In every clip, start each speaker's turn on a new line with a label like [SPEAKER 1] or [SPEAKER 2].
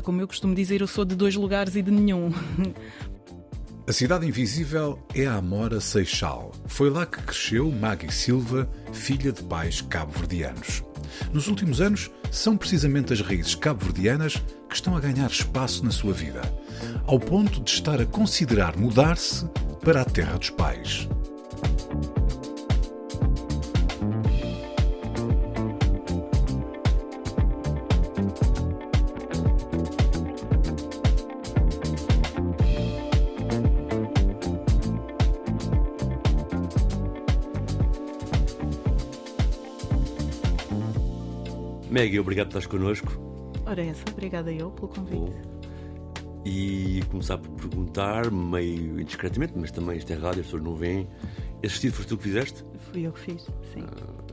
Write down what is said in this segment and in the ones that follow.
[SPEAKER 1] Como eu costumo dizer, eu sou de dois lugares e de nenhum.
[SPEAKER 2] A Cidade Invisível é a Amora Seixal. Foi lá que cresceu Maggie Silva, filha de pais cabo-verdianos. Nos últimos anos, são precisamente as raízes cabo-verdianas que estão a ganhar espaço na sua vida, ao ponto de estar a considerar mudar-se para a terra dos pais.
[SPEAKER 3] Maggie, obrigado por estás connosco.
[SPEAKER 1] Ora, essa, obrigada eu pelo convite.
[SPEAKER 3] Bom. E começar por perguntar, meio indiscretamente, mas também isto é rádio, as pessoas não veem. Esse vestido foste tu que fizeste?
[SPEAKER 1] Fui eu que fiz, sim.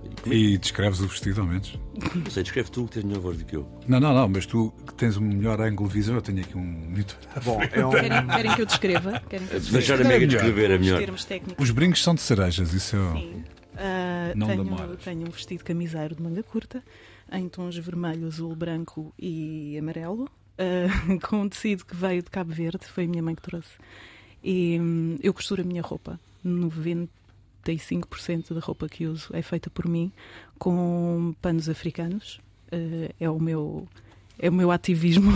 [SPEAKER 3] E como é
[SPEAKER 2] E descreves o vestido, ao menos?
[SPEAKER 3] Não sei, descreve tu que tens melhor voz do que eu.
[SPEAKER 2] Não, não, não, mas tu que tens um melhor ângulo de visão, eu tenho aqui um monitor.
[SPEAKER 4] Bom, é um,
[SPEAKER 1] Querem, querem que eu descreva? Querem que eu descreva?
[SPEAKER 3] Deixar a
[SPEAKER 2] melhor.
[SPEAKER 3] descrever é melhor.
[SPEAKER 2] Os brincos são de cerejas, isso é.
[SPEAKER 1] Sim.
[SPEAKER 2] Não
[SPEAKER 1] tenho,
[SPEAKER 2] demoras.
[SPEAKER 1] tenho um vestido camiseiro de manga curta, em tons vermelho, azul, branco e amarelo, ah, com um tecido que veio de Cabo Verde, foi a minha mãe que trouxe. E hum, eu costuro a minha roupa. 95% da roupa que uso é feita por mim, com panos africanos. Ah, é o meu. É o meu ativismo,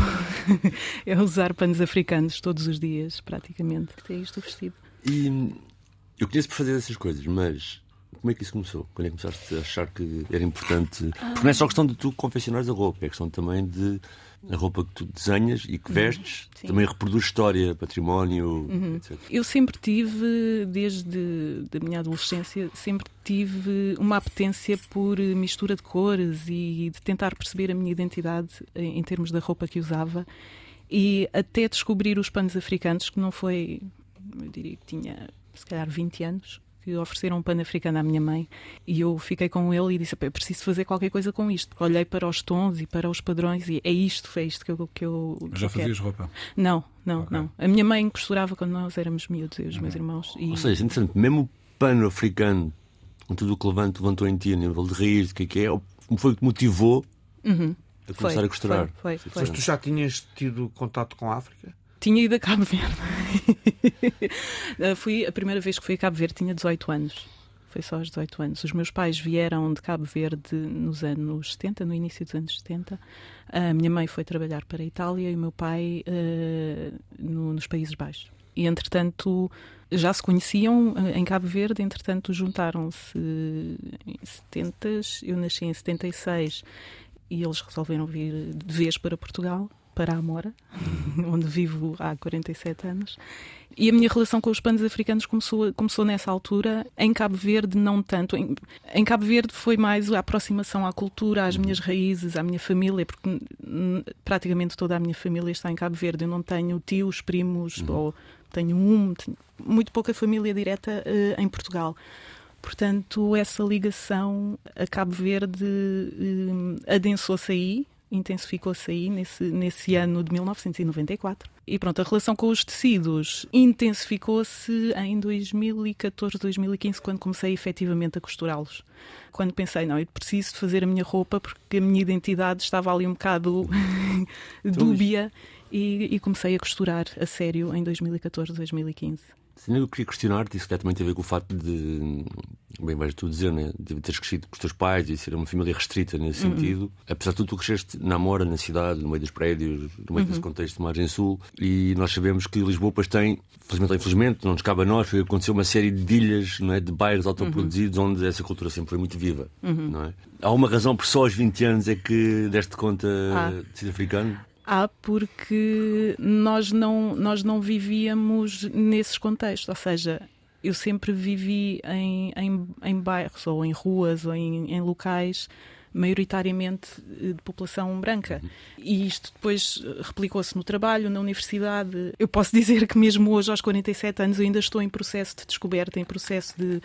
[SPEAKER 1] é usar panos africanos todos os dias, praticamente. É isto o vestido.
[SPEAKER 3] E hum, eu conheço por fazer essas coisas, mas como é que isso começou? Quando é que começaste a achar que era importante? Porque não é só questão de tu confeccionares a roupa, é questão também de a roupa que tu desenhas e que vestes
[SPEAKER 1] sim.
[SPEAKER 3] também reproduz história, património, etc.
[SPEAKER 1] Eu sempre tive, desde a minha adolescência, sempre tive uma apetência por mistura de cores e de tentar perceber a minha identidade em em termos da roupa que usava e até descobrir os panos africanos, que não foi, eu diria que tinha se calhar 20 anos, que ofereceram um pano africano à minha mãe e eu fiquei com ele e disse, "Pá, eu preciso fazer qualquer coisa com isto. Olhei para os tons e para os padrões e é isto, é isto que eu, que eu, que
[SPEAKER 2] Já
[SPEAKER 1] eu quero.
[SPEAKER 2] fazias roupa?
[SPEAKER 1] Não, não,
[SPEAKER 2] Ok.
[SPEAKER 1] não. A minha mãe costurava quando nós éramos miúdos, eu e os meus irmãos. E...
[SPEAKER 3] Ou seja, é interessante, mesmo o pano africano, com tudo o que levanta, levantou em ti a nível de raiz, o que é que é, foi que te motivou
[SPEAKER 1] Uhum.
[SPEAKER 3] a começar
[SPEAKER 1] Foi,
[SPEAKER 3] a costurar?
[SPEAKER 1] foi, foi, foi.
[SPEAKER 4] mas tu já tinhas tido contato com a África?
[SPEAKER 1] Tinha ido a Cabo Verde. Uh, fui, a primeira vez que fui a Cabo Verde tinha 18 anos. Foi só aos 18 anos. Os meus pais vieram de Cabo Verde nos anos 70, no início dos anos 70. A minha mãe foi trabalhar para a Itália e o meu pai uh, no- nos Países Baixos. E, entretanto, já se conheciam uh, em Cabo Verde, entretanto, juntaram-se em 70, eu nasci em 76 e eles resolveram vir de vez para Portugal, para a Amora, onde vivo há 47 anos. E a minha relação com os panos africanos começou, começou nessa altura. Em Cabo Verde, não tanto. Em, em Cabo Verde foi mais a aproximação à cultura, às minhas raízes, à minha família, porque praticamente toda a minha família está em Cabo Verde. Eu não tenho tios, primos, ou tenho um, tenho muito pouca família direta eh, em Portugal. Portanto, essa ligação a Cabo Verde eh, adensou-se aí, intensificou-se aí nesse, nesse ano de 1994. E pronto, a relação com os tecidos intensificou-se em 2014, 2015, quando comecei efetivamente a costurá-los. Quando pensei, não, eu preciso fazer a minha roupa porque a minha identidade estava ali um bocado dúbia e, e comecei a costurar a sério em 2014, 2015.
[SPEAKER 3] Sim, eu queria questionar-te, isso que também tem a ver com o facto de, bem vais tu dizer, né, de teres crescido com os teus pais e ser uma família restrita nesse
[SPEAKER 1] Uhum.
[SPEAKER 3] sentido. Apesar de tudo, tu cresceste na Amora, na cidade, no meio dos prédios, no meio desse
[SPEAKER 1] Uhum.
[SPEAKER 3] contexto de margem sul, e nós sabemos que Lisboa depois tem, felizmente ou infelizmente, não nos cabe a nós, foi aconteceu uma série de ilhas, não é, de bairros autoproduzidos
[SPEAKER 1] Uhum.
[SPEAKER 3] onde essa cultura sempre foi muito viva, não é? Há uma razão por só aos 20 anos é que deste conta
[SPEAKER 1] Ah.
[SPEAKER 3] de ser africano?
[SPEAKER 1] Há porque nós não, nós não vivíamos nesses contextos, ou seja, eu sempre vivi em, em, em bairros ou em ruas ou em, em locais maioritariamente de população branca. E isto depois replicou-se no trabalho, na universidade. Eu posso dizer que mesmo hoje, aos 47 anos, ainda estou em processo de descoberta, em processo de,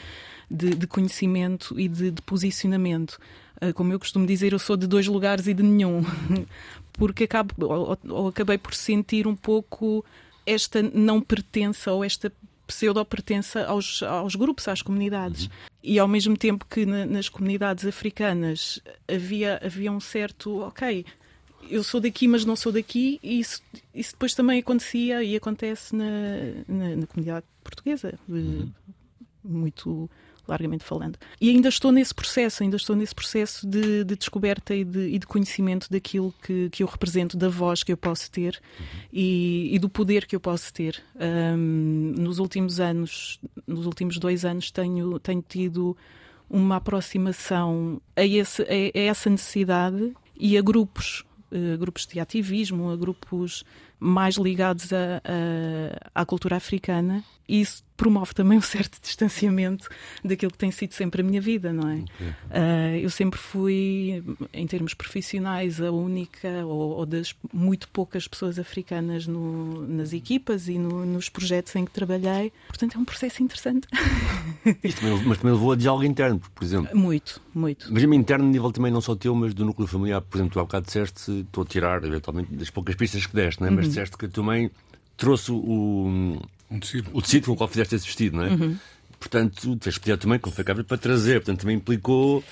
[SPEAKER 1] de, de conhecimento e de, de posicionamento. Ah, como eu costumo dizer, eu sou de dois lugares e de nenhum. Porque acabo, ou, ou acabei por sentir um pouco esta não pertença ou esta pseudo-pertença aos, aos grupos, às comunidades. Uhum. E ao mesmo tempo que na, nas comunidades africanas havia, havia um certo, ok, eu sou daqui, mas não sou daqui, e isso, isso depois também acontecia e acontece na, na, na comunidade portuguesa, uhum. muito largamente falando. E ainda estou nesse processo, ainda estou nesse processo de, de descoberta e de, e de, conhecimento daquilo que, que eu represento, da voz que eu posso ter e, e, do poder que eu posso ter. Um, nos últimos anos, nos últimos dois anos, tenho, tenho tido uma aproximação a, esse, a, a essa necessidade e a grupos, uh, grupos de ativismo, a grupos mais ligados a, a, à cultura africana. E isso promove também um certo distanciamento daquilo que tem sido sempre a minha vida, não é? Okay. Uh, eu sempre fui, em termos profissionais, a única ou, ou das muito poucas pessoas africanas no, nas equipas e no, nos projetos em que trabalhei. Portanto, é um processo interessante.
[SPEAKER 3] Isso também, mas também levou a diálogo interno, por exemplo.
[SPEAKER 1] Muito, muito.
[SPEAKER 3] Mas interno, nível também não só teu, mas do núcleo familiar. Por exemplo, tu há bocado disseste, estou a tirar, eventualmente, das poucas pistas que deste, não é? Mas disseste que a tua mãe trouxe o
[SPEAKER 2] um tecido.
[SPEAKER 3] O tecido com o qual fizeste esse vestido, não é? Uhum. Portanto, fez pedir também, como foi cá para trazer, portanto também implicou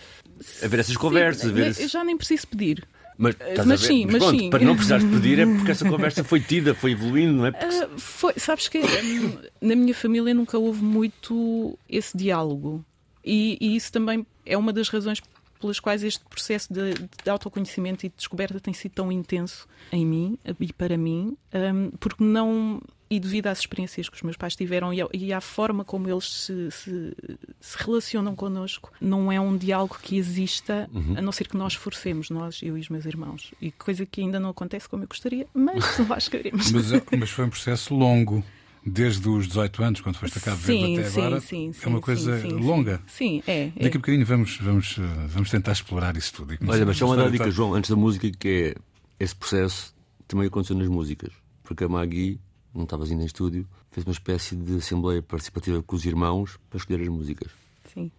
[SPEAKER 3] haver essas conversas. Sim,
[SPEAKER 1] esse... Eu já nem preciso pedir.
[SPEAKER 3] Mas, mas sim, mas, mas pronto, sim. para não precisares pedir é porque essa conversa foi tida, foi evoluindo, não é? Porque... Uh,
[SPEAKER 1] foi, sabes que hum, na minha família nunca houve muito esse diálogo. E, e, isso também é uma das razões pelas quais este processo de, de, autoconhecimento e de descoberta tem sido tão intenso em mim e para mim, um, porque não e devido às experiências que os meus pais tiveram e, à forma como eles se, se, se, relacionam connosco, não é um diálogo que exista, uhum. a não ser que nós forcemos, nós, eu e os meus irmãos. E coisa que ainda não acontece como eu gostaria, mas lá chegaremos.
[SPEAKER 2] mas, é, mas foi um processo longo desde os 18 anos, quando foste a Cabo Verde até
[SPEAKER 1] sim,
[SPEAKER 2] agora,
[SPEAKER 1] sim,
[SPEAKER 2] é uma coisa
[SPEAKER 1] sim,
[SPEAKER 2] longa.
[SPEAKER 1] Sim, é,
[SPEAKER 2] é. Daqui a bocadinho vamos, vamos, vamos tentar explorar isso tudo.
[SPEAKER 3] Olha, mas só uma dica, João, antes da música, que é esse processo também aconteceu nas músicas. Porque a Magui não estavas ainda em estúdio, fez uma espécie de assembleia participativa com os irmãos para escolher as músicas.
[SPEAKER 1] Sim.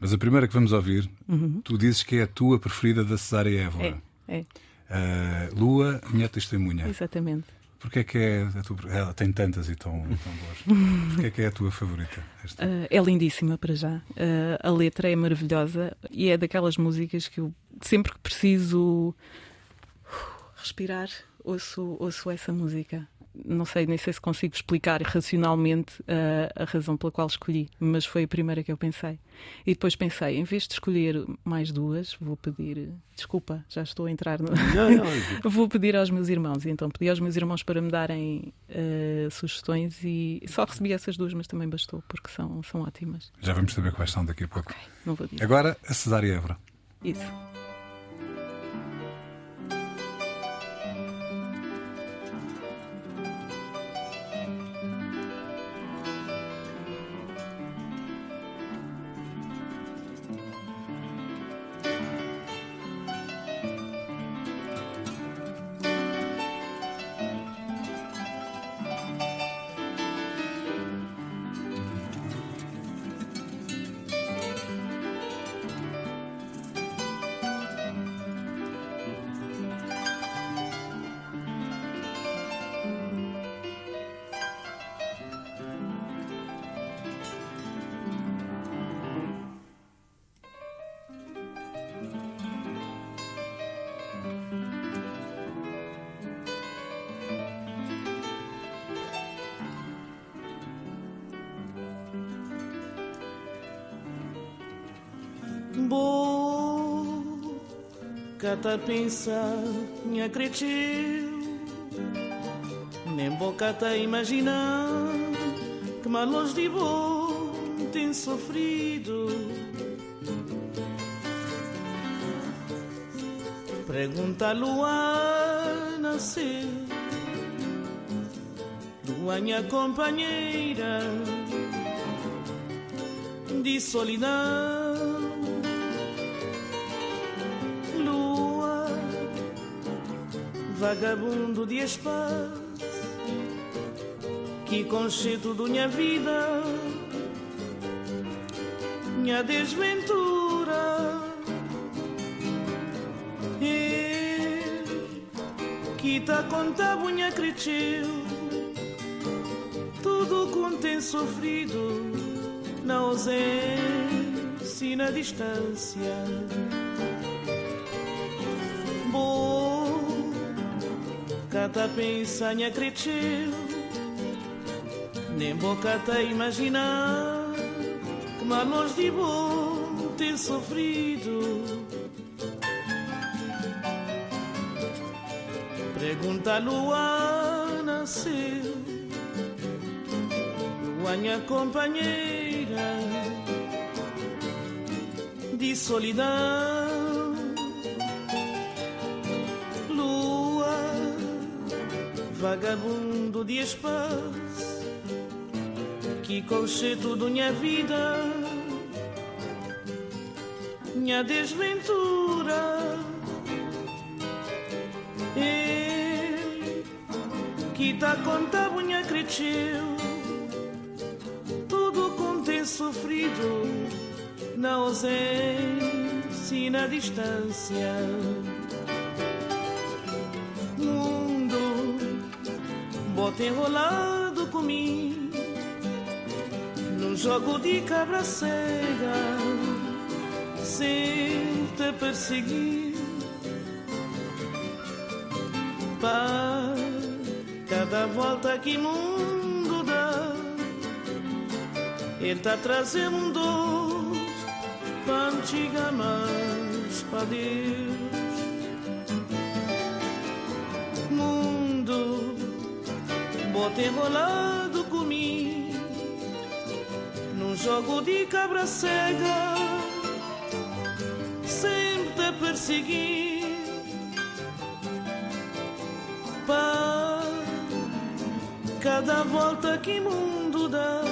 [SPEAKER 2] Mas a primeira que vamos ouvir, uhum. tu dizes que é a tua preferida da Cesária Évora.
[SPEAKER 1] É. é.
[SPEAKER 2] Uh, Lua, minha testemunha.
[SPEAKER 1] Exatamente.
[SPEAKER 2] Porquê é que é a tua... Ela tem tantas e tão, tão boas. Porquê é que é a tua favorita?
[SPEAKER 1] Uh, é lindíssima para já. Uh, a letra é maravilhosa e é daquelas músicas que eu sempre que preciso respirar ouço, ouço essa música não sei, nem sei se consigo explicar racionalmente uh, a razão pela qual escolhi, mas foi a primeira que eu pensei. E depois pensei, em vez de escolher mais duas, vou pedir. Desculpa, já estou a entrar no.
[SPEAKER 3] Não, não.
[SPEAKER 1] vou pedir aos meus irmãos. E então pedi aos meus irmãos para me darem uh, sugestões e só recebi essas duas, mas também bastou, porque são, são ótimas.
[SPEAKER 2] Já vamos saber quais são daqui a pouco.
[SPEAKER 1] Okay, não vou dizer.
[SPEAKER 2] Agora, a Cesária Évora.
[SPEAKER 1] Isso.
[SPEAKER 5] Boca pensa minha cresceu nem boca tá imagina que malos de bom tem sofrido pergunta lua nasceu lua minha companheira de solidão. Vagabundo de espaço, que conceito da minha vida, minha desventura. E que tá conta bunha cresceu, tudo com tem sofrido na ausência na distância. Pensa em acreditar, nem boca tá imaginar que malos de bom tem sofrido. Pergunta a lua nasceu, lua minha companheira de solidão. Vagabundo de espaço, que conceito da minha vida, minha desventura. E que tá conta bunha cresceu, tudo com ter sofrido na ausência e na distância. Bota enrolado comigo num jogo de cabra cega, sem te perseguir. Pá, cada volta que mundo dá, ele tá trazendo dor pra antiga mais pra Deus. Bota enrolado comigo num jogo de cabra cega, sempre te perseguir. Pá, cada volta que mundo dá,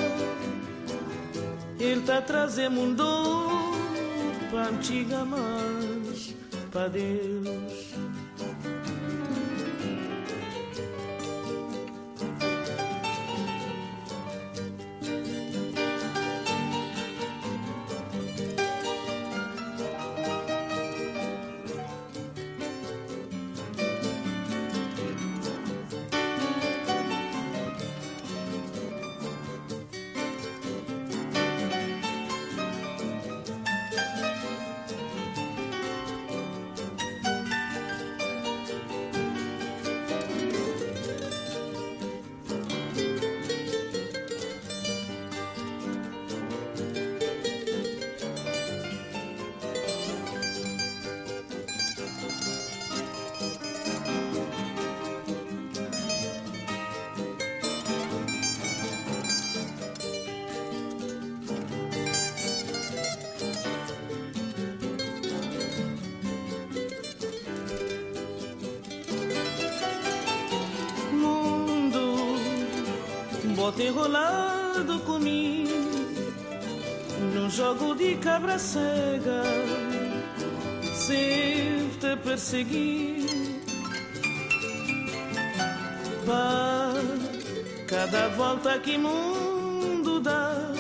[SPEAKER 5] ele tá trazendo dor pra antiga mais pra Deus. Enrolado comigo num jogo de cabra cega sempre te perseguir. Pá, cada volta que mundo dá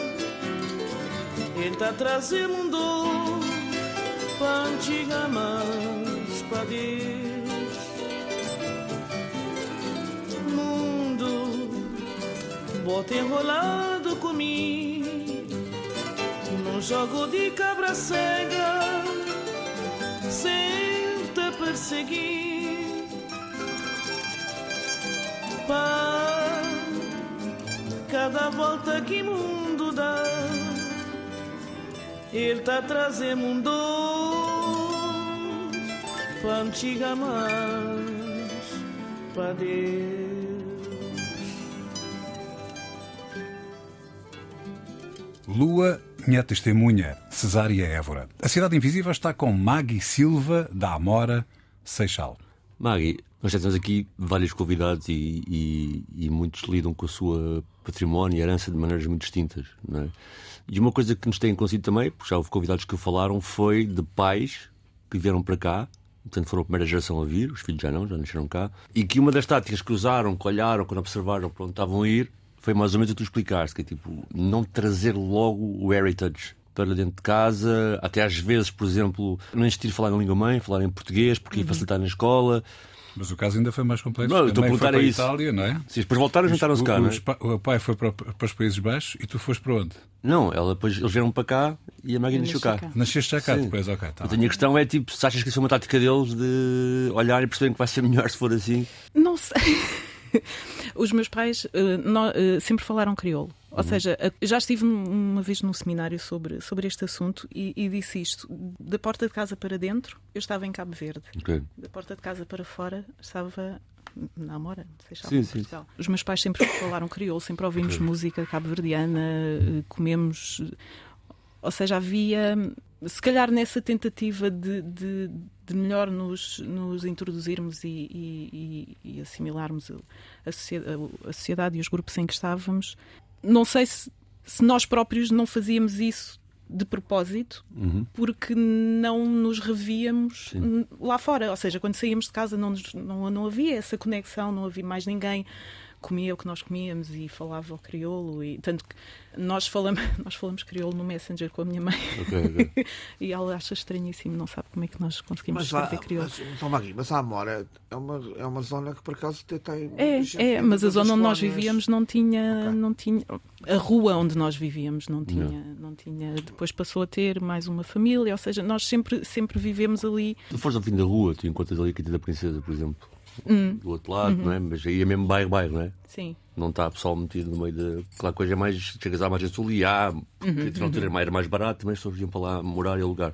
[SPEAKER 5] ele tá trazendo dor pra antiga mais pra Deus bota enrolado comigo num jogo de cabra cega sem te perseguir. Pá, cada volta que mundo dá ele tá trazendo dor pra antiga mais pra Deus.
[SPEAKER 2] Lua, minha testemunha, Cesária Évora. A Cidade Invisível está com Maggie Silva, da Amora, Seixal.
[SPEAKER 3] Maggie, Nós já temos aqui vários convidados e, e- e muitos lidam com a sua património e herança de maneiras muito distintas. É? E uma coisa que nos tem acontecido também, porque já houve convidados que falaram, foi de pais que vieram para cá, portanto foram a primeira geração a vir, os filhos já não, já nasceram cá, e que uma das táticas que usaram, que olharam, quando observaram para onde estavam a ir, foi mais ou menos o que tu explicaste, que é tipo, não trazer logo o heritage para dentro de casa, até às vezes, por exemplo, não insistir em falar na língua mãe, falar em português, porque ia facilitar na escola.
[SPEAKER 2] Mas o caso ainda foi mais complexo.
[SPEAKER 3] Não, estou a perguntar
[SPEAKER 2] para a
[SPEAKER 3] a isso.
[SPEAKER 2] Itália, não é?
[SPEAKER 3] Sim, depois voltaram e juntaram-se cá,
[SPEAKER 2] o,
[SPEAKER 3] não é?
[SPEAKER 2] o pai foi para, para os Países Baixos e tu foste para onde?
[SPEAKER 3] Não, ela, depois, eles vieram para cá e a Maggie
[SPEAKER 1] Eu
[SPEAKER 3] nasceu
[SPEAKER 1] nasci
[SPEAKER 3] cá.
[SPEAKER 1] cá.
[SPEAKER 2] Nasceste já cá
[SPEAKER 3] Sim.
[SPEAKER 2] depois, ok. Tá
[SPEAKER 3] Então, a minha questão é tipo, se achas que isso é uma tática deles de olhar e perceberem que vai ser melhor se for assim?
[SPEAKER 1] Não sei. Os meus pais eh, eh, sempre falaram crioulo.
[SPEAKER 3] Uhum.
[SPEAKER 1] Ou seja, a- já estive uma vez num seminário sobre, sobre este assunto e, e disse isto. Da porta de casa para dentro, eu estava em Cabo Verde.
[SPEAKER 3] Ok.
[SPEAKER 1] Da porta de casa para fora, estava na Amora,
[SPEAKER 3] Sim, sim.
[SPEAKER 1] Os meus pais sempre falaram crioulo, sempre ouvimos música cabo-verdiana, eh, comemos. Ou seja, havia, se calhar nessa tentativa de, de, de melhor nos, nos introduzirmos e, e- e- assimilarmos a socie- a sociedade e os grupos em que estávamos, não sei se, se nós próprios não fazíamos isso de propósito,
[SPEAKER 3] Uhum.
[SPEAKER 1] porque não nos revíamos
[SPEAKER 3] Sim.
[SPEAKER 1] lá fora. Ou seja, quando saíamos de casa não, nos- não, não havia essa conexão, não havia mais ninguém comia o que nós comíamos e falava o crioulo. E, tanto que nós falamos, nós falamos crioulo no Messenger com a minha mãe
[SPEAKER 3] Ok, ok.
[SPEAKER 1] e ela acha estranhíssimo, não sabe como é que nós conseguimos
[SPEAKER 4] Mas, lá,
[SPEAKER 1] escrever crioulo.
[SPEAKER 4] mas, então, Magui, mas a Amora é uma, é uma zona que por acaso tem. tem
[SPEAKER 1] É,
[SPEAKER 4] gente
[SPEAKER 1] é, mas a zona onde nós vivíamos não tinha,
[SPEAKER 4] Ok.
[SPEAKER 1] não tinha. A rua onde nós vivíamos não tinha, não tinha. Depois passou a ter mais uma família, ou seja, nós sempre, sempre vivemos ali.
[SPEAKER 3] Tu fores ao fim da rua, tu encontras ali a Quinta da Princesa, por exemplo.
[SPEAKER 1] Hum,
[SPEAKER 3] Do outro lado, não é? Mas aí é mesmo bairro, bairro, não é?
[SPEAKER 1] sim.
[SPEAKER 3] Não está pessoal metido no meio da. Aquela coisa é mais. Chegas à margem sul e há. Porque na altura era mais- era mais barato, também as pessoas iam para lá morar e alugar.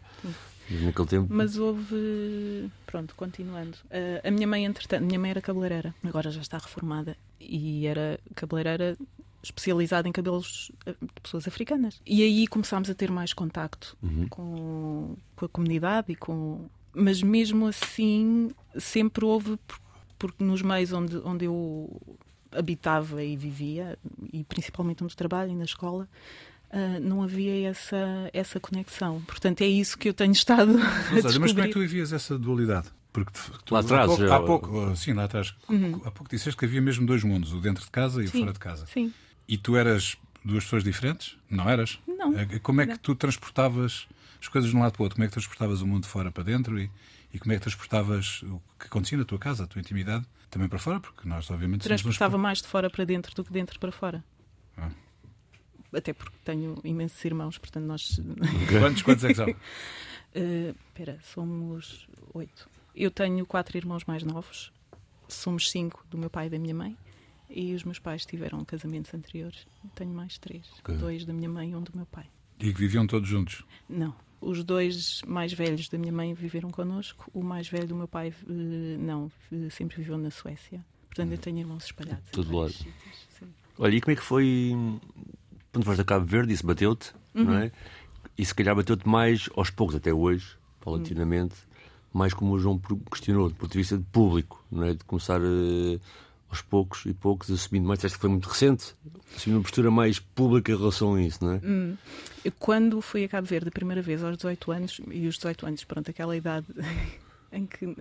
[SPEAKER 3] Mas naquele tempo.
[SPEAKER 1] Mas houve. Pronto, continuando. Ah, a minha mãe, entretanto, minha mãe era cabeleireira, agora já está reformada e era cabeleireira especializada em cabelos ah, de pessoas africanas. E aí começámos a ter mais contacto
[SPEAKER 3] Uhum.
[SPEAKER 1] com, com a comunidade e com. Mas mesmo assim, sempre houve, porque nos meios onde, onde eu habitava e vivia, e principalmente onde trabalho e na escola, ah, não havia essa, essa conexão. Portanto, é isso que eu tenho estado a
[SPEAKER 2] Mas, olha, mas como é que
[SPEAKER 1] descobrir.
[SPEAKER 2] tu vivias essa dualidade? Porque tu,
[SPEAKER 3] Lá atrás,
[SPEAKER 2] há pouco,
[SPEAKER 3] já-
[SPEAKER 2] há pouco, sim, lá atrás, há pouco disseste que havia mesmo dois mundos, o dentro de casa e o
[SPEAKER 1] Uhum. Sim.
[SPEAKER 2] fora de casa.
[SPEAKER 1] Sim.
[SPEAKER 2] E tu eras duas pessoas diferentes? Não eras?
[SPEAKER 1] Não.
[SPEAKER 2] Eh, Como é que tu transportavas as coisas de um lado para o outro? Como é que transportavas o mundo de fora para dentro e, e como é que transportavas o que acontecia na tua casa, a tua intimidade, também para fora? Porque nós, obviamente, somos
[SPEAKER 1] Transportava mais de fora para dentro do que de dentro para fora.
[SPEAKER 2] Ah.
[SPEAKER 1] Até porque tenho imensos irmãos, portanto nós.
[SPEAKER 2] Quantos, quantos é que são?
[SPEAKER 1] Eh, Espera, somos oito. Eu tenho quatro irmãos mais novos. Somos cinco do meu pai e da minha mãe. E os meus pais tiveram casamentos anteriores. Tenho mais três.
[SPEAKER 3] Ok.
[SPEAKER 1] Dois da minha mãe e um do meu pai.
[SPEAKER 2] E que viviam todos juntos.
[SPEAKER 1] Não. Os dois mais velhos da minha mãe viveram connosco. O mais velho do meu pai, eh, não, eh, sempre viveu na Suécia. Portanto, eu tenho irmãos espalhados. vários
[SPEAKER 3] lado. Olha, e como é que foi. Quando foste a Cabo Verde, isso bateu-te, não é? E se calhar bateu-te mais aos poucos, até hoje, paulatinamente, mais como o João questionou, do ponto de vista de público, não é? De começar eh, aos poucos e poucos, assumindo mais. Que foi muito recente, assumindo uma postura mais pública em relação a isso, não é?
[SPEAKER 1] Eu, Quando fui a Cabo Verde a primeira vez, aos 18 anos, e os 18 anos, pronto, aquela idade em que,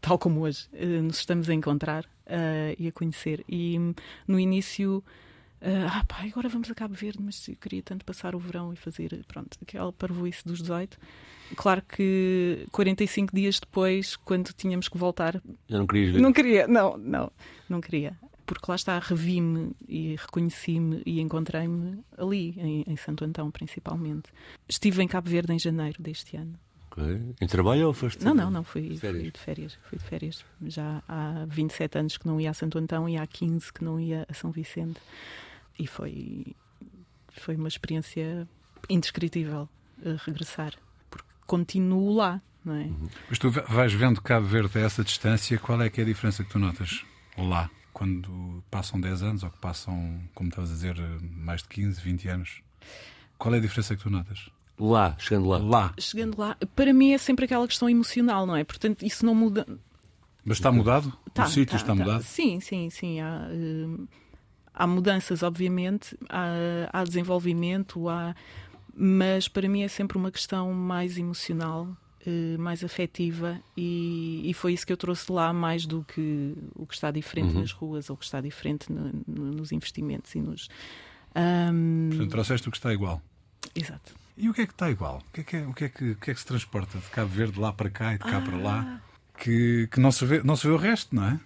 [SPEAKER 1] tal como hoje, eh, nos estamos a encontrar eh, e a conhecer. E hum, no início, eh, ah pá, agora vamos a Cabo Verde, mas eu queria tanto passar o verão e fazer, pronto, aquela parvoíce dos 18. Claro que 45 dias depois, quando tínhamos que voltar,
[SPEAKER 3] Já não querias ver.
[SPEAKER 1] não queria, não, não, não queria. Porque lá está, revi-me e reconheci-me e encontrei-me ali, em, em Santo Antão, principalmente. Estive em Cabo Verde em janeiro deste ano.
[SPEAKER 3] Ok. Em trabalho ou foste?
[SPEAKER 1] Não, não, não, fui,
[SPEAKER 3] férias?
[SPEAKER 1] fui de férias. Fui de férias. Já há 27 anos que não ia a Santo Antão e há 15 que não ia a São Vicente. E foi, foi uma experiência indescritível eh, regressar. Porque continuo lá, não é?
[SPEAKER 2] Mas tu vais vendo Cabo Verde a essa distância, qual é que é a diferença que tu notas lá? Quando passam 10 anos ou que passam, como estavas a dizer, mais de 15, 20 anos? Qual é a diferença que tu notas?
[SPEAKER 3] Lá, chegando lá.
[SPEAKER 2] Lá.
[SPEAKER 1] chegando lá, para mim é sempre aquela questão emocional, não é? Portanto, isso não muda.
[SPEAKER 2] Mas está mudado?
[SPEAKER 1] Tá,
[SPEAKER 2] o sítio
[SPEAKER 1] tá,
[SPEAKER 2] está
[SPEAKER 1] tá.
[SPEAKER 2] mudado?
[SPEAKER 1] Sim, sim, sim. Há, hum, há mudanças, obviamente, há, há desenvolvimento, há, mas para mim é sempre uma questão mais emocional, eh, mais afetiva, e, e foi isso que eu trouxe lá mais do que o que está diferente nas ruas ou o que está diferente no- no- nos investimentos e nos. Hum,
[SPEAKER 2] Portanto, trouxeste o que está igual.
[SPEAKER 1] exato.
[SPEAKER 2] E o que é que está igual? O que é que, é- o que, é que, o que, é que se transporta de Cabo Verde lá para cá e de cá para
[SPEAKER 1] Ah.
[SPEAKER 2] lá? Que, que não, se vê, não se vê o resto, não é?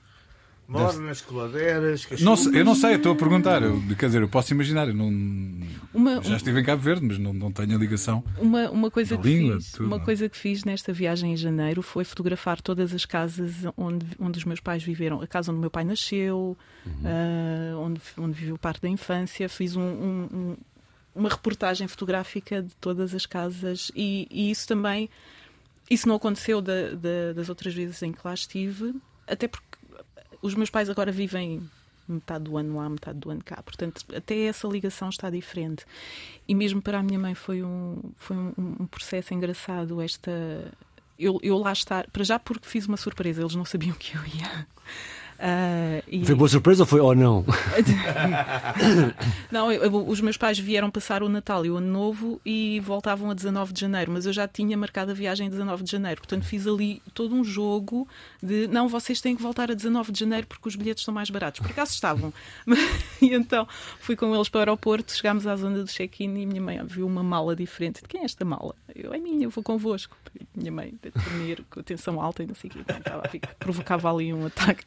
[SPEAKER 4] Mornas, coladeiras,
[SPEAKER 2] Não sei- eu não sei, estou a perguntar. Eu, quer dizer, eu posso imaginar. Eu não,
[SPEAKER 1] Uma,
[SPEAKER 2] já estive em Cabo Verde, mas não, não tenho a ligação.
[SPEAKER 1] Uma, uma, coisa que
[SPEAKER 2] língua,
[SPEAKER 1] fiz,
[SPEAKER 2] tudo,
[SPEAKER 1] uma
[SPEAKER 2] não é?
[SPEAKER 1] coisa que fiz nesta viagem em janeiro foi fotografar todas as casas onde, onde os meus pais viveram. A casa onde o meu pai nasceu, ah, onde, onde viveu parte da infância. Fiz um- um- um- uma reportagem fotográfica de todas as casas e, e isso também isso não aconteceu da- da- das outras vezes em que lá estive, até porque os meus pais agora vivem metade do ano lá, metade do ano cá. Portanto, até essa ligação está diferente. E mesmo para a minha mãe foi um, foi um, um processo engraçado esta. Eu, eu lá estar, para já porque fiz uma surpresa, eles não sabiam que eu ia. Ah, e-
[SPEAKER 3] Foi boa surpresa ou foi ou não?
[SPEAKER 1] não, eu- eu- os meus pais vieram passar o Natal e o Ano Novo e voltavam a 19 de janeiro, mas eu já tinha marcado a viagem a 19 de janeiro. Portanto, fiz ali todo um jogo de não, vocês têm que voltar a 19 de janeiro porque os bilhetes são mais baratos. Por acaso estavam. e então fui com eles para o aeroporto, chegámos à zona do check-in e minha mãe viu uma mala diferente. De quem é esta mala? Eu, é minha, eu vou convosco. Minha mãe, de dormir com a tensão alta e não sei o. Então, estava ficar- provocava ali um ataque.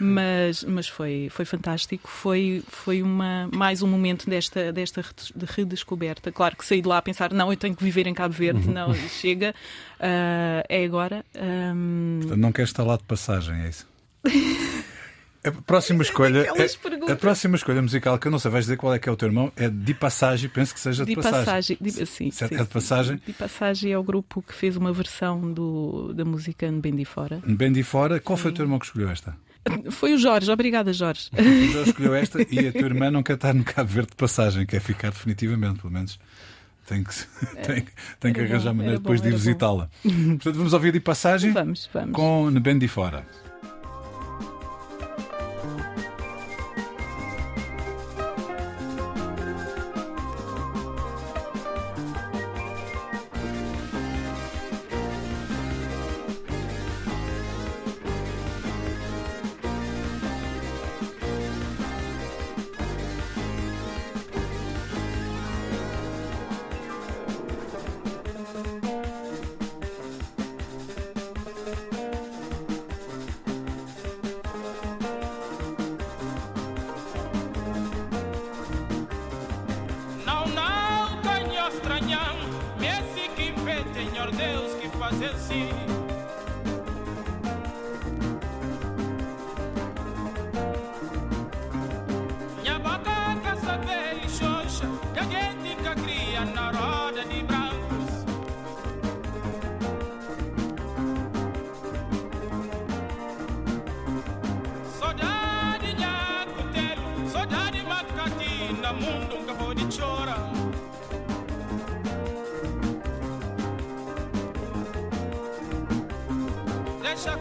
[SPEAKER 1] Mas, mas foi, foi fantástico. Foi, foi uma, mais um momento desta, desta redes- de redescoberta. Claro que saí de lá a pensar, não, eu tenho que viver em Cabo Verde. Não, chega, ah, é agora. Ahm,
[SPEAKER 2] Portanto, não queres estar lá de passagem, é isso? A próxima escolha, é-
[SPEAKER 1] perguntas.
[SPEAKER 2] a próxima escolha musical, que eu não sei, vais dizer qual é que é o teu irmão, é de passagem, penso que seja de,
[SPEAKER 1] de passagem. de- sim,
[SPEAKER 2] é-
[SPEAKER 1] sim,
[SPEAKER 2] é de
[SPEAKER 1] sim.
[SPEAKER 2] passagem?
[SPEAKER 1] De passagem é o grupo que fez uma versão do, da música Bem de Fora.
[SPEAKER 2] Bem de fora, qual foi o teu irmão que escolheu esta?
[SPEAKER 1] Foi o Jorge, obrigada, Jorge.
[SPEAKER 2] O Jorge escolheu esta e a tua irmã não quer estar no Cabo Verde de passagem, quer ficar definitivamente, pelo menos. Tem que, tem, tem que arranjar
[SPEAKER 1] bom,
[SPEAKER 2] maneira depois
[SPEAKER 1] bom,
[SPEAKER 2] de ir visitá-la. Portanto, vamos ouvir de passagem
[SPEAKER 1] Vamos, vamos.
[SPEAKER 2] com de fora.
[SPEAKER 6] Macatina, mundo nunca pode chorar. Deixa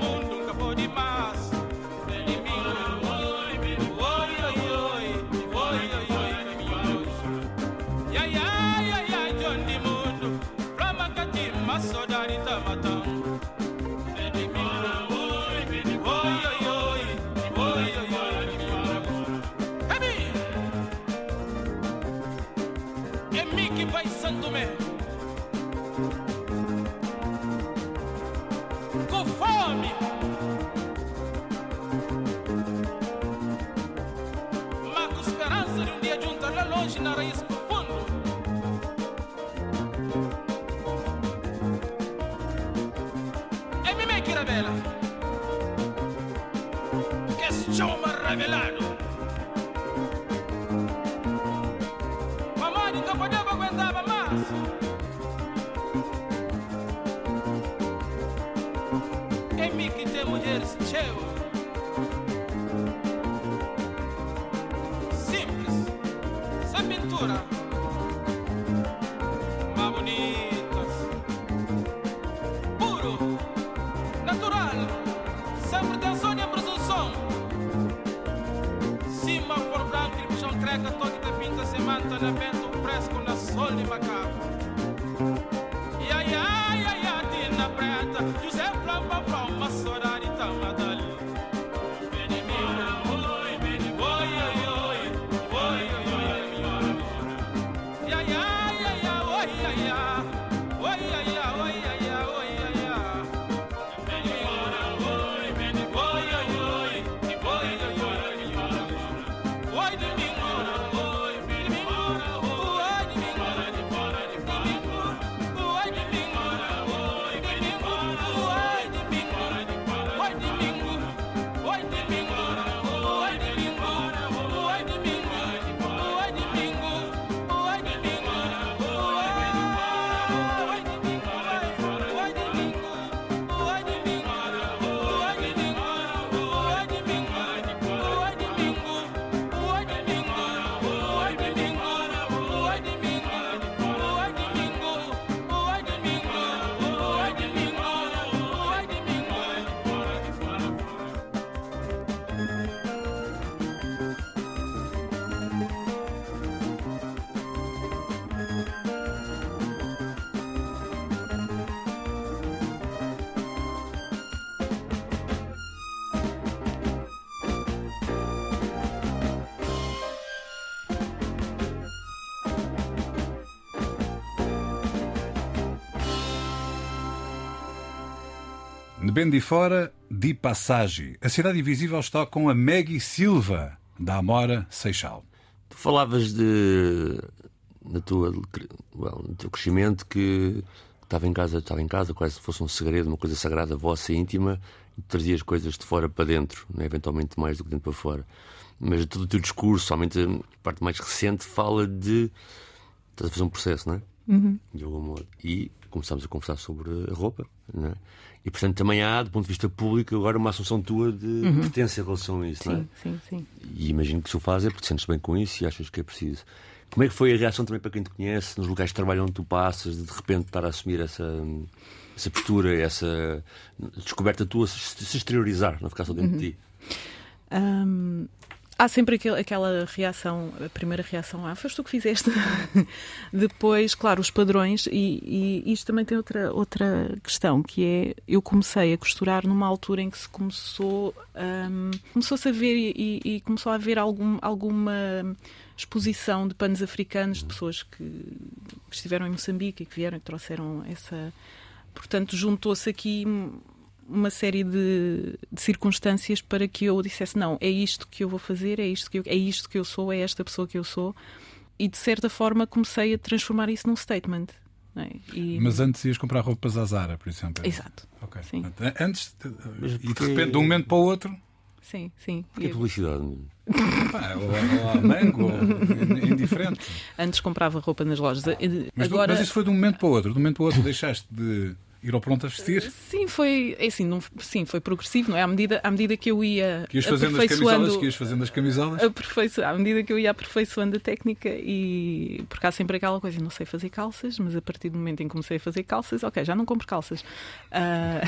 [SPEAKER 6] moon. Greca, Tony da Pinta, Semanta, na Bento, Fresco, na Sol de Macaco.
[SPEAKER 2] De bem de fora, de passagem. A Cidade Invisível está com a Maggie Silva, da Amora Seixal.
[SPEAKER 3] Tu falavas de na tua, well, no teu crescimento que estava em casa, estava em casa, quase se fosse um segredo, uma coisa sagrada, vossa, íntima, e trazias coisas de fora para dentro, né? eventualmente mais do que dentro para fora. Mas todo o teu discurso, somente a parte mais recente, fala de. Estás a fazer um processo, não é?
[SPEAKER 1] Uhum.
[SPEAKER 3] De algum modo. E começámos a conversar sobre a roupa, é? E portanto também há, do ponto de vista público, agora uma assunção tua de pertença em relação a isso, é?
[SPEAKER 1] Sim, sim, sim.
[SPEAKER 3] E imagino que se o fazes é porque te sentes bem com isso e achas que é preciso. Como é que foi a reação também para quem te conhece, nos locais de trabalho onde tu passas, de de repente estar a assumir essa, essa postura, essa descoberta tua, se exteriorizar, não ficar só dentro de ti?
[SPEAKER 1] Hum, há sempre aquele- aquela reação, a primeira reação, ah, foste tu que fizeste. Depois, claro, os padrões, e, e isto também tem outra, outra questão, que é, eu comecei a costurar numa altura em que se começou, hum, começou-se a ver e, e- e começou a haver algum, alguma exposição de panos africanos, de pessoas que, que estiveram em Moçambique e que vieram e trouxeram essa... Portanto, juntou-se aqui uma série de, de circunstâncias para que eu dissesse não, é isto que eu vou fazer, é isto que eu, é isto que eu sou, é esta pessoa que eu sou. E de certa forma comecei a transformar isso num statement. não é? E-
[SPEAKER 2] Mas antes ias comprar roupas à Zara, por exemplo.
[SPEAKER 1] Exato.
[SPEAKER 2] Ok.
[SPEAKER 1] Sim.
[SPEAKER 2] Portanto, Antes, de-
[SPEAKER 3] Mas
[SPEAKER 2] e de
[SPEAKER 3] porque-
[SPEAKER 2] repente, de um momento para o outro,
[SPEAKER 1] Sim, sim.
[SPEAKER 3] Porque é
[SPEAKER 1] E
[SPEAKER 3] publicidade.
[SPEAKER 2] pá, ou, ou a mango, ou indiferente.
[SPEAKER 1] Antes comprava roupa nas lojas.
[SPEAKER 2] Mas,
[SPEAKER 1] Agora,
[SPEAKER 2] mas isso foi de um momento para o outro. De um momento para o outro deixaste de Ir ao pronto a vestir?
[SPEAKER 1] Sim, foi é assim, não, sim, foi progressivo, não é? À medida, à medida que eu ia
[SPEAKER 2] Que ias fazendo as camisolas? Que ias fazendo as camisolas?
[SPEAKER 1] aperfeiço- à medida que eu ia aperfeiçoando a técnica e porque há sempre aquela coisa, não sei fazer calças, mas a partir do momento em que comecei a fazer calças, ok, já não compro calças. Ah,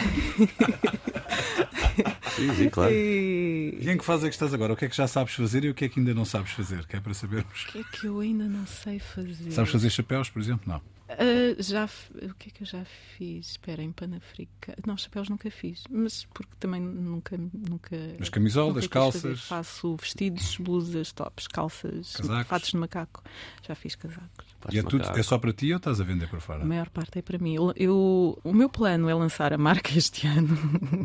[SPEAKER 3] Sim, sim, claro.
[SPEAKER 1] e...
[SPEAKER 2] E em que fase é que estás agora? O que é que já sabes fazer e o que é que ainda não sabes fazer? Que é para sabermos.
[SPEAKER 1] O que é que eu ainda não sei fazer?
[SPEAKER 2] Sabes fazer chapéus, por exemplo? Não.
[SPEAKER 1] Ah, já f- o que é que eu já fiz? Espera, em Panafrica. Não, chapéus nunca fiz, mas porque também nunca. nunca
[SPEAKER 2] As camisolas,
[SPEAKER 1] nunca
[SPEAKER 2] calças.
[SPEAKER 1] fazer. Faço vestidos, blusas, tops, calças,
[SPEAKER 2] Casacos.
[SPEAKER 1] fatos de macaco. Já fiz casacos.
[SPEAKER 2] E é, tudo, é só para ti ou estás a vender para fora?
[SPEAKER 1] A maior parte é para mim. Eu, eu- o meu plano é lançar a marca este ano.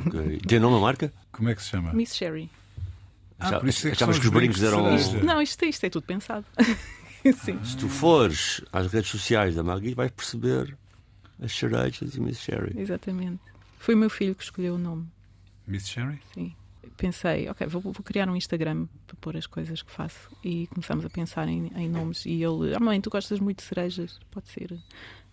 [SPEAKER 3] Ok. Tem nome a marca?
[SPEAKER 2] Como é que se chama?
[SPEAKER 1] Miss Sherry.
[SPEAKER 2] Ah,
[SPEAKER 3] Já-
[SPEAKER 2] por isso é que
[SPEAKER 3] que os brincos eram-
[SPEAKER 2] cereja.
[SPEAKER 1] Não, isto, isto é tudo pensado. Sim.
[SPEAKER 3] Se tu fores às redes sociais da Maggie, vais perceber as cerejas e Miss Sherry.
[SPEAKER 1] Exatamente. Foi o meu filho que escolheu o nome.
[SPEAKER 2] Miss Sherry?
[SPEAKER 1] Sim. Pensei, ok, vou, vou criar um Instagram para pôr as coisas que faço. E começamos a pensar em, em nomes. E ele, ah, mãe, tu gostas muito de cerejas? Pode ser.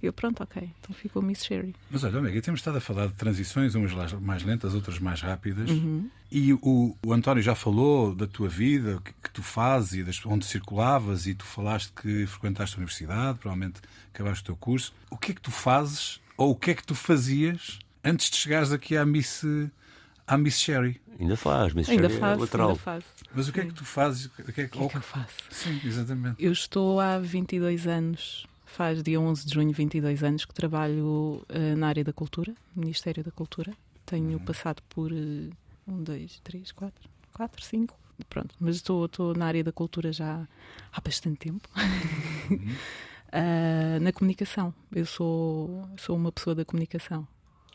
[SPEAKER 1] Eu, pronto, ok. Então ficou Miss Sherry.
[SPEAKER 2] Mas olha, Omega, temos estado a falar de transições, umas mais lentas, outras mais rápidas.
[SPEAKER 1] Uhum.
[SPEAKER 2] E o, o António já falou da tua vida, o que, que tu fazes e das, onde circulavas, e tu falaste que frequentaste a universidade, provavelmente acabaste o teu curso. O que é que tu fazes, ou o que é que tu fazias antes de chegares aqui à Miss, à Miss Sherry?
[SPEAKER 3] Ainda faz, Miss
[SPEAKER 1] Ainda
[SPEAKER 3] Sherry é
[SPEAKER 1] faço,
[SPEAKER 3] lateral.
[SPEAKER 1] ainda faço.
[SPEAKER 2] Mas o que é que tu fazes? O que é que,
[SPEAKER 1] O que é que eu faço?
[SPEAKER 2] Sim, exatamente.
[SPEAKER 1] Eu estou há 22 anos, faz dia 11 de junho, 22 anos, que trabalho eh, na área da cultura, Ministério da Cultura. Tenho passado por eh, um, dois, três, quatro, quatro, cinco. Pronto, mas estou, estou na área da cultura já há bastante tempo. Ah, na comunicação. Eu sou, sou uma pessoa da comunicação.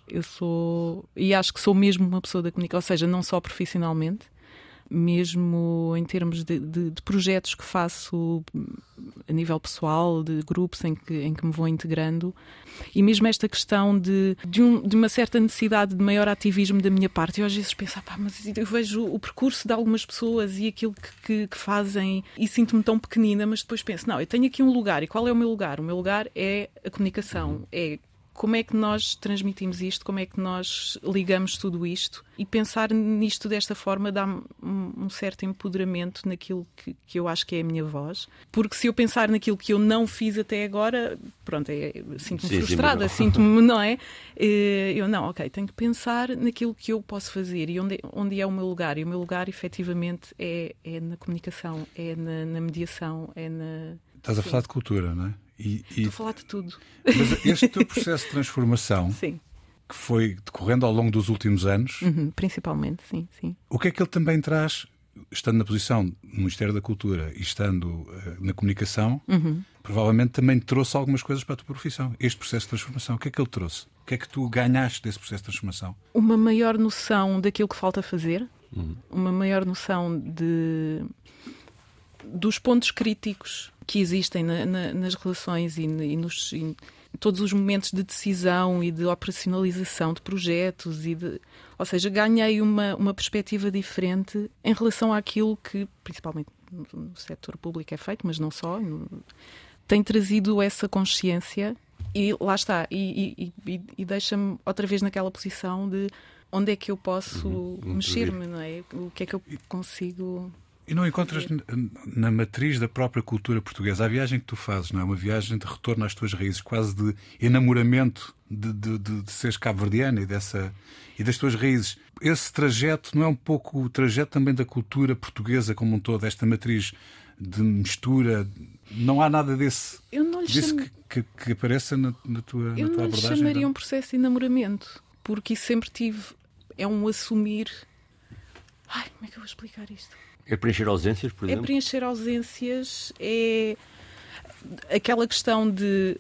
[SPEAKER 1] Eu sou. E acho que sou mesmo uma pessoa da comunicação, ou seja, não só profissionalmente, mesmo em termos de, de- de projetos que faço a nível pessoal, de grupos em que, em que me vou integrando, e mesmo esta questão de, de, um- de uma certa necessidade de maior ativismo da minha parte. Eu às vezes penso, "Ah, pá, mas eu vejo o percurso de algumas pessoas e aquilo que, que- que fazem e sinto-me tão pequenina, mas depois penso, não, eu tenho aqui um lugar, e qual é o meu lugar? O meu lugar é a comunicação, é como é que nós transmitimos isto, como é que nós ligamos tudo isto e pensar nisto desta forma dá um, certo empoderamento naquilo que, que eu acho que é a minha voz. Porque se eu pensar naquilo que eu não fiz até agora, pronto, é, sinto-me frustrada, sinto-me, não é? Eh, Eu não, ok, tenho que pensar naquilo que eu posso fazer e onde, onde é o meu lugar. E o meu lugar, efetivamente, é, é na comunicação, é na, na mediação, é na.
[SPEAKER 2] Estás a falar de cultura, não é? E, e-
[SPEAKER 1] Estou a falar de tudo.
[SPEAKER 2] mas este teu processo de transformação
[SPEAKER 1] Sim,
[SPEAKER 2] que foi decorrendo ao longo dos últimos anos,
[SPEAKER 1] Uhum, principalmente, sim, sim.
[SPEAKER 2] o que é que ele também traz, estando na posição no Ministério da Cultura e estando eh, na comunicação,
[SPEAKER 1] Uhum.
[SPEAKER 2] provavelmente também trouxe algumas coisas para a tua profissão. Este processo de transformação, o que é que ele trouxe? O que é que tu ganhaste desse processo de transformação?
[SPEAKER 1] uma maior noção daquilo que falta fazer, uma maior noção de dos pontos críticos que existem na- na- nas relações e, e nos em todos os momentos de decisão e de operacionalização de projetos e de, ou seja, ganhei uma, uma perspectiva diferente em relação àquilo que, principalmente no, setor público é feito, mas não só, tem trazido essa consciência e lá está, e, e- e- e deixa-me outra vez naquela posição de onde é que eu posso mexer-me, não é? O que é que eu consigo.
[SPEAKER 2] E não encontras na matriz da própria cultura portuguesa a viagem que tu fazes, não é? Uma viagem de retorno às tuas raízes, quase de enamoramento de, de, de, de seres cabo-verdiana e, dessa, e das tuas raízes. Esse trajeto não é um pouco o trajeto também da cultura portuguesa como um todo, esta matriz de mistura? Não há nada desse,
[SPEAKER 1] Eu não lhe, cham-
[SPEAKER 2] que, que, que apareça na, na tua, na
[SPEAKER 1] eu
[SPEAKER 2] tua
[SPEAKER 1] não lhe
[SPEAKER 2] abordagem?
[SPEAKER 1] chamaria
[SPEAKER 2] não?
[SPEAKER 1] um processo de enamoramento, porque sempre tive. É um assumir. Ai, como é que eu vou explicar isto?
[SPEAKER 3] É preencher ausências, por
[SPEAKER 1] É
[SPEAKER 3] exemplo?
[SPEAKER 1] preencher ausências, é aquela questão de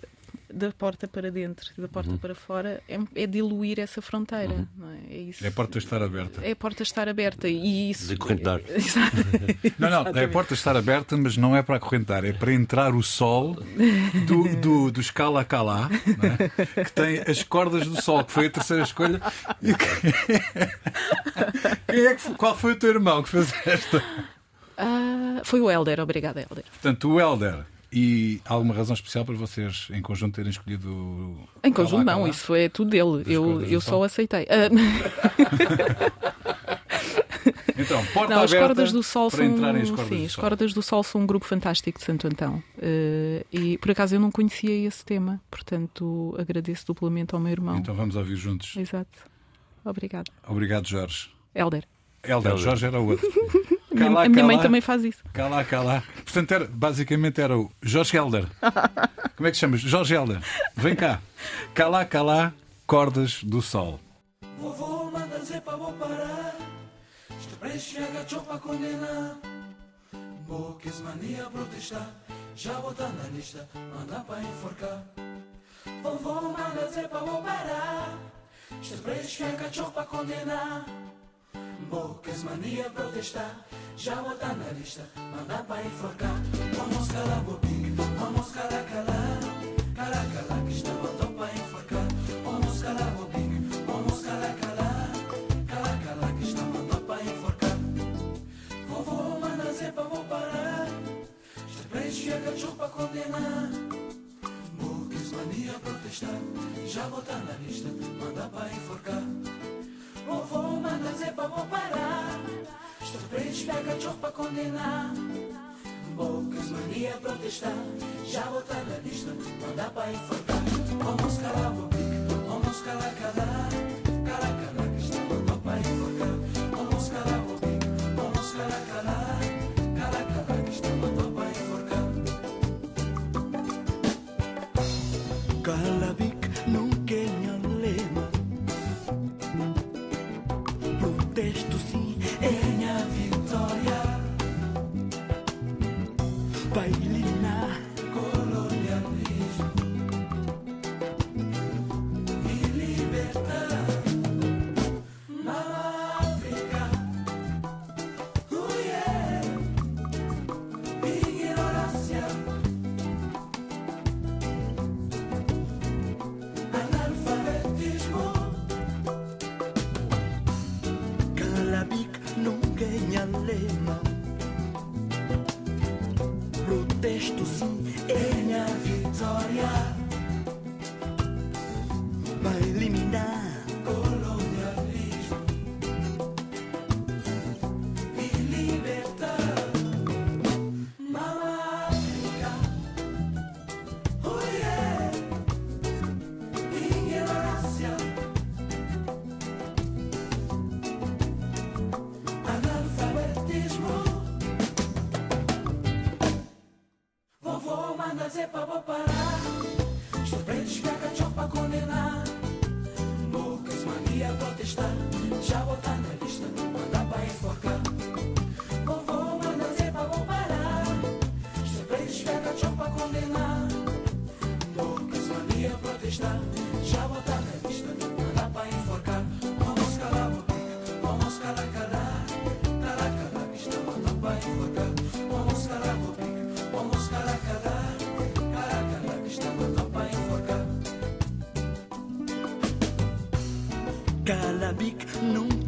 [SPEAKER 1] da porta para dentro e da porta para fora é, é diluir essa fronteira. Não é? É isso.
[SPEAKER 2] É a porta estar aberta.
[SPEAKER 1] É a porta estar aberta e isso.
[SPEAKER 3] Desacorrentar.
[SPEAKER 1] Exato.
[SPEAKER 2] Não, não, é a porta estar aberta, mas não é para acorrentar, é para entrar o sol do, do, do escala a calá, é? que tem as cordas do sol, que foi a terceira escolha. E que- Quem é que qual foi o teu irmão que fez esta?
[SPEAKER 1] Ah, foi o Helder, obrigada, Helder.
[SPEAKER 2] Portanto, o Helder E há alguma razão especial para vocês, em conjunto, terem escolhido.
[SPEAKER 1] Em conjunto,
[SPEAKER 2] Calá,
[SPEAKER 1] não,
[SPEAKER 2] Calá?
[SPEAKER 1] isso foi tudo dele.
[SPEAKER 2] Das
[SPEAKER 1] Eu, eu
[SPEAKER 2] sol.
[SPEAKER 1] só aceitei. Ah,
[SPEAKER 2] Então, porta
[SPEAKER 1] não, as
[SPEAKER 2] aberta
[SPEAKER 1] cordas do sol
[SPEAKER 2] para
[SPEAKER 1] são.
[SPEAKER 2] entrarem as cordas
[SPEAKER 1] sim,
[SPEAKER 2] do
[SPEAKER 1] as
[SPEAKER 2] sol.
[SPEAKER 1] cordas do sol são um grupo fantástico de Santo Antão. Eh, e por acaso eu não conhecia esse tema, portanto agradeço duplamente ao meu irmão.
[SPEAKER 2] Então vamos ouvir juntos.
[SPEAKER 1] Exato. Obrigado.
[SPEAKER 2] Obrigado, Jorge.
[SPEAKER 1] Helder.
[SPEAKER 2] Helder,
[SPEAKER 3] Helder.
[SPEAKER 2] Jorge era o outro.
[SPEAKER 1] A minha,
[SPEAKER 2] Calá,
[SPEAKER 1] a minha mãe
[SPEAKER 2] calá.
[SPEAKER 1] também faz isso.
[SPEAKER 2] Calá, calá. Portanto, era, basicamente era o Jorge Helder. Como é que chamas? Jorge Helder. Vem cá. Calá, calá, cordas do sol.
[SPEAKER 7] Vovô manda dizer pra vou parar Este preço agachou pra condenar Boques mania protestar Já botar na lista, manda pra enforcar Vovô manda dizer pra vou parar Este preço agachou pra condenar Boques mania protestar Já botar na lista, manda pra enforcar. Vamos calar bobique, vamos calar calar calar que está botou pra enforcar. Vamos calar bobique, vamos calar calar calar que está botou pra enforcar. Vovô manda dizer pra vou parar. Este preço agachou pra condenar. Boques mania protestar Já botar na lista, manda pra enforcar. Vovô manda dizer pra vou parar Preço agachou pra condenar. Bocas mania protestar. Já botar na lista, manda pra enforcar. Vamos calar bobique, vamos calar calar Calar
[SPEAKER 8] Para Calabik nunca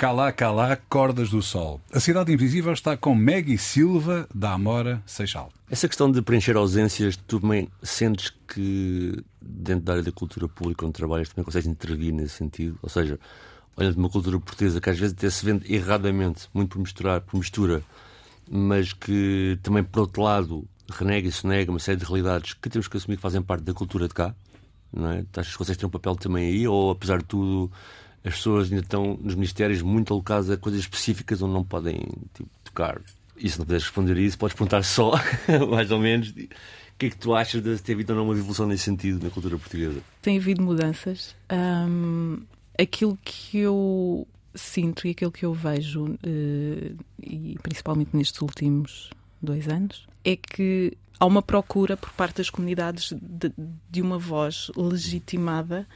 [SPEAKER 2] Calá, calá, cordas do sol. A Cidade Invisível está com Maggie Silva, da Amora, Seixal.
[SPEAKER 3] Essa questão de preencher ausências, tu também sentes que dentro da área da cultura pública onde trabalhas também consegues intervir nesse sentido? Ou seja, olhando uma cultura portuguesa que às vezes até se vende erradamente, muito por misturar, por mistura, mas que também, por outro lado, renega e sonega uma série de realidades que temos que assumir que fazem parte da cultura de cá, não é? Achas que vocês têm um papel também aí, ou apesar de tudo, as pessoas ainda estão nos ministérios muito alocadas a coisas específicas onde não podem tipo, tocar? E se não puderes responder a isso, podes perguntar só, mais ou menos, o que é que tu achas de ter havido ou não uma evolução nesse sentido na cultura portuguesa?
[SPEAKER 1] Tem havido mudanças. Hum, aquilo que eu sinto e aquilo que eu vejo, eh, e principalmente nestes últimos dois anos, é que há uma procura por parte das comunidades de, de uma voz legitimada,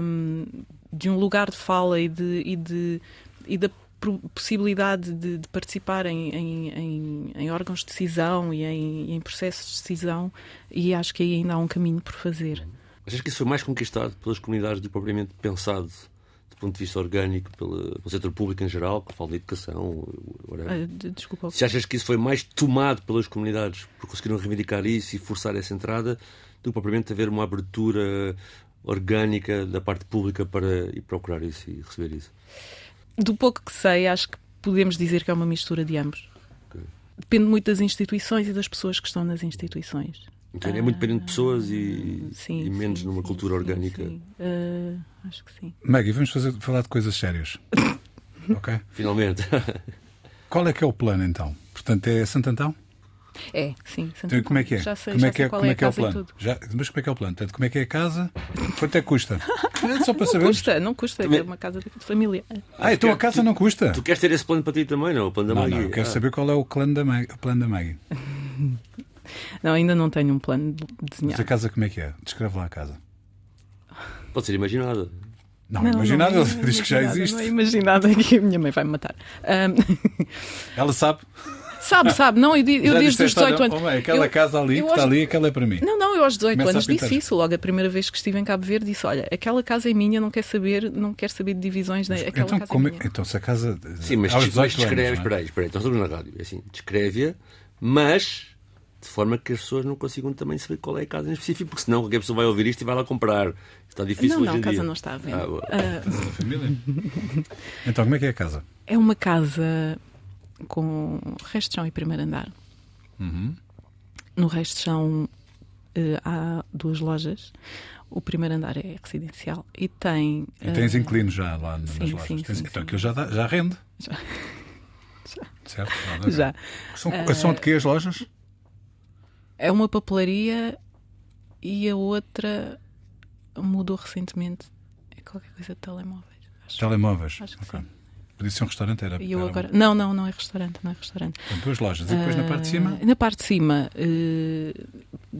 [SPEAKER 1] hum, de um lugar de fala e, de, e, de, e da possibilidade de, de participar em, em, em- órgãos de decisão e em, em processos de decisão, e acho que aí ainda há um caminho por fazer.
[SPEAKER 3] Achas que isso foi mais conquistado pelas comunidades do propriamente pensado do ponto de vista orgânico pela- pelo setor público em geral, que fala de educação? whatever?
[SPEAKER 1] Ah, de- desculpa.
[SPEAKER 3] Se achas que isso foi mais tomado pelas comunidades porque conseguiram reivindicar isso e forçar essa entrada do que propriamente haver uma abertura orgânica da parte pública para ir procurar isso e receber isso?
[SPEAKER 1] Do pouco que sei, acho que podemos dizer que é uma mistura de ambos.
[SPEAKER 3] Ok.
[SPEAKER 1] Depende muito das instituições e das pessoas que estão nas instituições.
[SPEAKER 3] Então é muito dependente de pessoas e,
[SPEAKER 1] Sim,
[SPEAKER 3] e menos
[SPEAKER 1] sim,
[SPEAKER 3] numa
[SPEAKER 1] sim,
[SPEAKER 3] cultura
[SPEAKER 1] sim,
[SPEAKER 3] orgânica.
[SPEAKER 1] sim. Ah, acho que sim.
[SPEAKER 2] Maggie, vamos fazer, falar de coisas sérias. ok?
[SPEAKER 3] Finalmente.
[SPEAKER 2] Qual é que é o plano então? Portanto, é Santo Antão?
[SPEAKER 1] É, sim. Santo
[SPEAKER 2] Então, como é que é?
[SPEAKER 1] Já sei,
[SPEAKER 2] como
[SPEAKER 1] já
[SPEAKER 2] é que
[SPEAKER 1] sei
[SPEAKER 2] é,
[SPEAKER 1] qual
[SPEAKER 2] como
[SPEAKER 1] é,
[SPEAKER 2] é, que é o plano?
[SPEAKER 1] tudo.
[SPEAKER 2] Já, mas como é que é o plano? Portanto, como é que é a casa? Quanto é que custa? É só para
[SPEAKER 1] Não
[SPEAKER 2] saber.
[SPEAKER 1] custa, não custa. É uma casa de família.
[SPEAKER 2] Ah, então a casa não custa?
[SPEAKER 3] tu queres ter esse plano para ti também, não? O plano da
[SPEAKER 2] Não,
[SPEAKER 3] Maggie?
[SPEAKER 2] não, eu quero
[SPEAKER 3] Ah.
[SPEAKER 2] saber qual é o plano da Maggie. O plano da Maggie.
[SPEAKER 1] Não, ainda não tenho um plano de
[SPEAKER 2] Mas
[SPEAKER 1] desenhar.
[SPEAKER 2] a casa como é que é? Descreve lá a casa.
[SPEAKER 3] Pode ser imaginada.
[SPEAKER 2] Não,
[SPEAKER 1] Não,
[SPEAKER 2] imaginado,
[SPEAKER 1] não é
[SPEAKER 2] ele diz que já
[SPEAKER 1] imaginada,
[SPEAKER 2] existe.
[SPEAKER 1] Não é imaginada que a minha mãe vai me matar. Ahm,
[SPEAKER 2] Ela sabe.
[SPEAKER 1] Sabe, sabe. Não, eu, desde os
[SPEAKER 2] disseste, olha,
[SPEAKER 1] 18 anos.
[SPEAKER 2] oh, mãe, aquela
[SPEAKER 1] eu-
[SPEAKER 2] casa ali que está ali, aquela é para mim.
[SPEAKER 1] Não, não, eu aos 18
[SPEAKER 2] Começa
[SPEAKER 1] anos
[SPEAKER 2] a
[SPEAKER 1] disse isso. Logo a primeira vez que estive em Cabo Verde disse: Olha, aquela casa é minha, não quer saber, não quer saber de divisões. né? Aquela
[SPEAKER 2] Então,
[SPEAKER 1] casa
[SPEAKER 2] como
[SPEAKER 1] é
[SPEAKER 2] é-
[SPEAKER 1] minha.
[SPEAKER 2] então, se a casa.
[SPEAKER 3] Sim, mas,
[SPEAKER 2] aos
[SPEAKER 3] mas
[SPEAKER 2] 18
[SPEAKER 3] descreve,
[SPEAKER 2] anos, não
[SPEAKER 3] espera
[SPEAKER 2] é?
[SPEAKER 3] aí, espera aí, então estamos na rádio. É assim, descreve-a, mas de forma que as pessoas não consigam também saber qual é a casa em específico, porque senão qualquer pessoa vai ouvir isto e vai lá comprar. Está difícil
[SPEAKER 1] Não,
[SPEAKER 3] hoje
[SPEAKER 1] não,
[SPEAKER 3] em
[SPEAKER 1] a casa
[SPEAKER 3] dia.
[SPEAKER 1] não está venda.
[SPEAKER 3] Ah, boa.
[SPEAKER 1] Ah,
[SPEAKER 2] Da família. Então, como é que é a casa?
[SPEAKER 1] é uma casa com resto de chão e primeiro andar.
[SPEAKER 2] Uhum.
[SPEAKER 1] No resto de chão eh, há duas lojas. O primeiro andar é residencial e tem.
[SPEAKER 2] E tens
[SPEAKER 1] eh,
[SPEAKER 2] inquilinos já lá nas
[SPEAKER 1] sim,
[SPEAKER 2] lojas.
[SPEAKER 1] sim,
[SPEAKER 2] Tens-
[SPEAKER 1] sim,
[SPEAKER 2] então
[SPEAKER 1] sim.
[SPEAKER 2] aquilo já, dá- já rende.
[SPEAKER 1] Já.
[SPEAKER 2] Certo? A ver.
[SPEAKER 1] Já.
[SPEAKER 2] São, são de que as lojas?
[SPEAKER 1] É uma papelaria e a outra mudou recentemente. É qualquer coisa de telemóveis. Acho.
[SPEAKER 2] Telemóveis.
[SPEAKER 1] Acho que
[SPEAKER 2] Ok.
[SPEAKER 1] sim.
[SPEAKER 2] Podia ser um restaurante, era.
[SPEAKER 1] Eu
[SPEAKER 2] era-
[SPEAKER 1] agora. Não, não, não é restaurante, não é restaurante.
[SPEAKER 2] Portanto, duas lojas. E depois na parte de cima.
[SPEAKER 1] Ah, Na parte de cima, eh,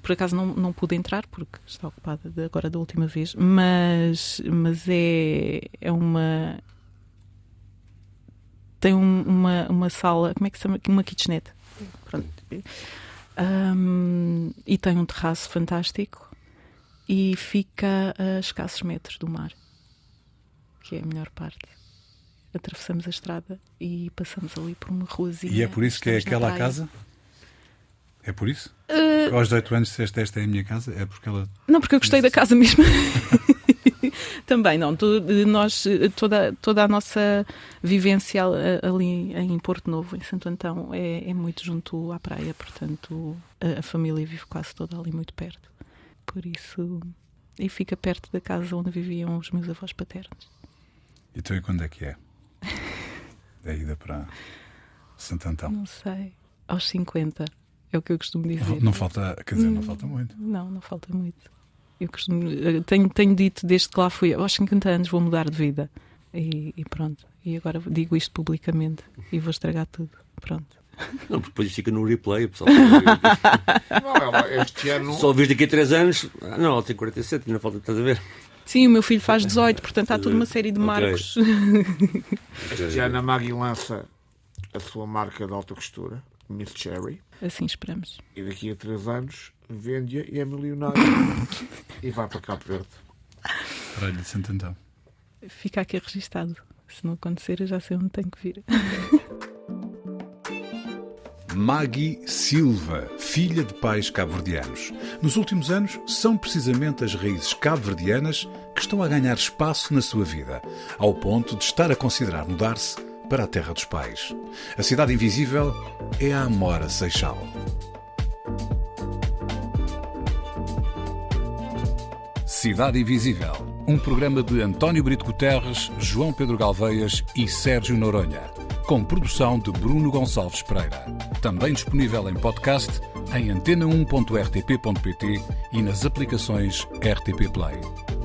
[SPEAKER 1] por acaso não, não pude entrar porque está ocupada de- agora da última vez, mas, mas é, é uma. Tem um- uma, uma sala, como é que se chama? Uma kitchenette. Pronto. Ahm, e tem um terraço fantástico e fica a escassos metros do mar, que é a melhor parte. Atravessamos a estrada e passamos ali por uma ruazinha.
[SPEAKER 2] E é por isso que é aquela a casa? É por isso?
[SPEAKER 1] Eh,
[SPEAKER 2] Aos 18 anos disseste esta é a minha casa? É porque ela.
[SPEAKER 1] Não, porque eu gostei da casa mesmo. Também não. Tu- nós, eh, toda, toda a nossa vivência eh, ali em Porto Novo, em Santo Antão, é, é muito junto à praia. Portanto, a, a família vive quase toda ali muito perto. Por isso. E fica perto da casa onde viviam os meus avós paternos.
[SPEAKER 2] Então e quando é que é? A ida para Santo Antão.
[SPEAKER 1] Não sei. Aos 50. É o que eu costumo dizer.
[SPEAKER 2] Não, não falta, quer dizer, não
[SPEAKER 1] Hum.
[SPEAKER 2] falta muito.
[SPEAKER 1] Não, não falta muito. Eu costumo, eu tenho, tenho dito desde que lá fui, aos 50 anos vou mudar de vida. E, e pronto. E agora digo isto publicamente e vou estragar tudo. Pronto.
[SPEAKER 3] Não, porque depois fica no replay, pessoal.
[SPEAKER 4] Não, ela, este ano.
[SPEAKER 3] Só ouvires daqui a 3 anos. Ah, não, ela tem 47, ainda falta, estás a ver?
[SPEAKER 1] Sim, o meu filho faz 18, portanto há toda uma série de
[SPEAKER 3] Ok.
[SPEAKER 1] marcos.
[SPEAKER 4] Este ano a Maggie lança a sua marca de alta costura, Miss Cherry,
[SPEAKER 1] Assim esperamos.
[SPEAKER 4] e daqui a 3 anos vende-a e é milionária. e vai para Cabo Verde.
[SPEAKER 2] Praia de Santo Antão.
[SPEAKER 1] Fica aqui registado. Se não acontecer, eu já sei onde tenho que vir.
[SPEAKER 2] Maggie Silva, filha de pais cabo-verdianos. Nos últimos anos, são precisamente as raízes cabo-verdianas que estão a ganhar espaço na sua vida, ao ponto de estar a considerar mudar-se para a terra dos pais. A cidade invisível é a Amora Seixal. Cidade Invisível, um programa de António Brito Guterres, João Pedro Galveias e Sérgio Noronha, com produção de Bruno Gonçalves Pereira. Também disponível em podcast em antena1.rtp.pt e nas aplicações RTP Play.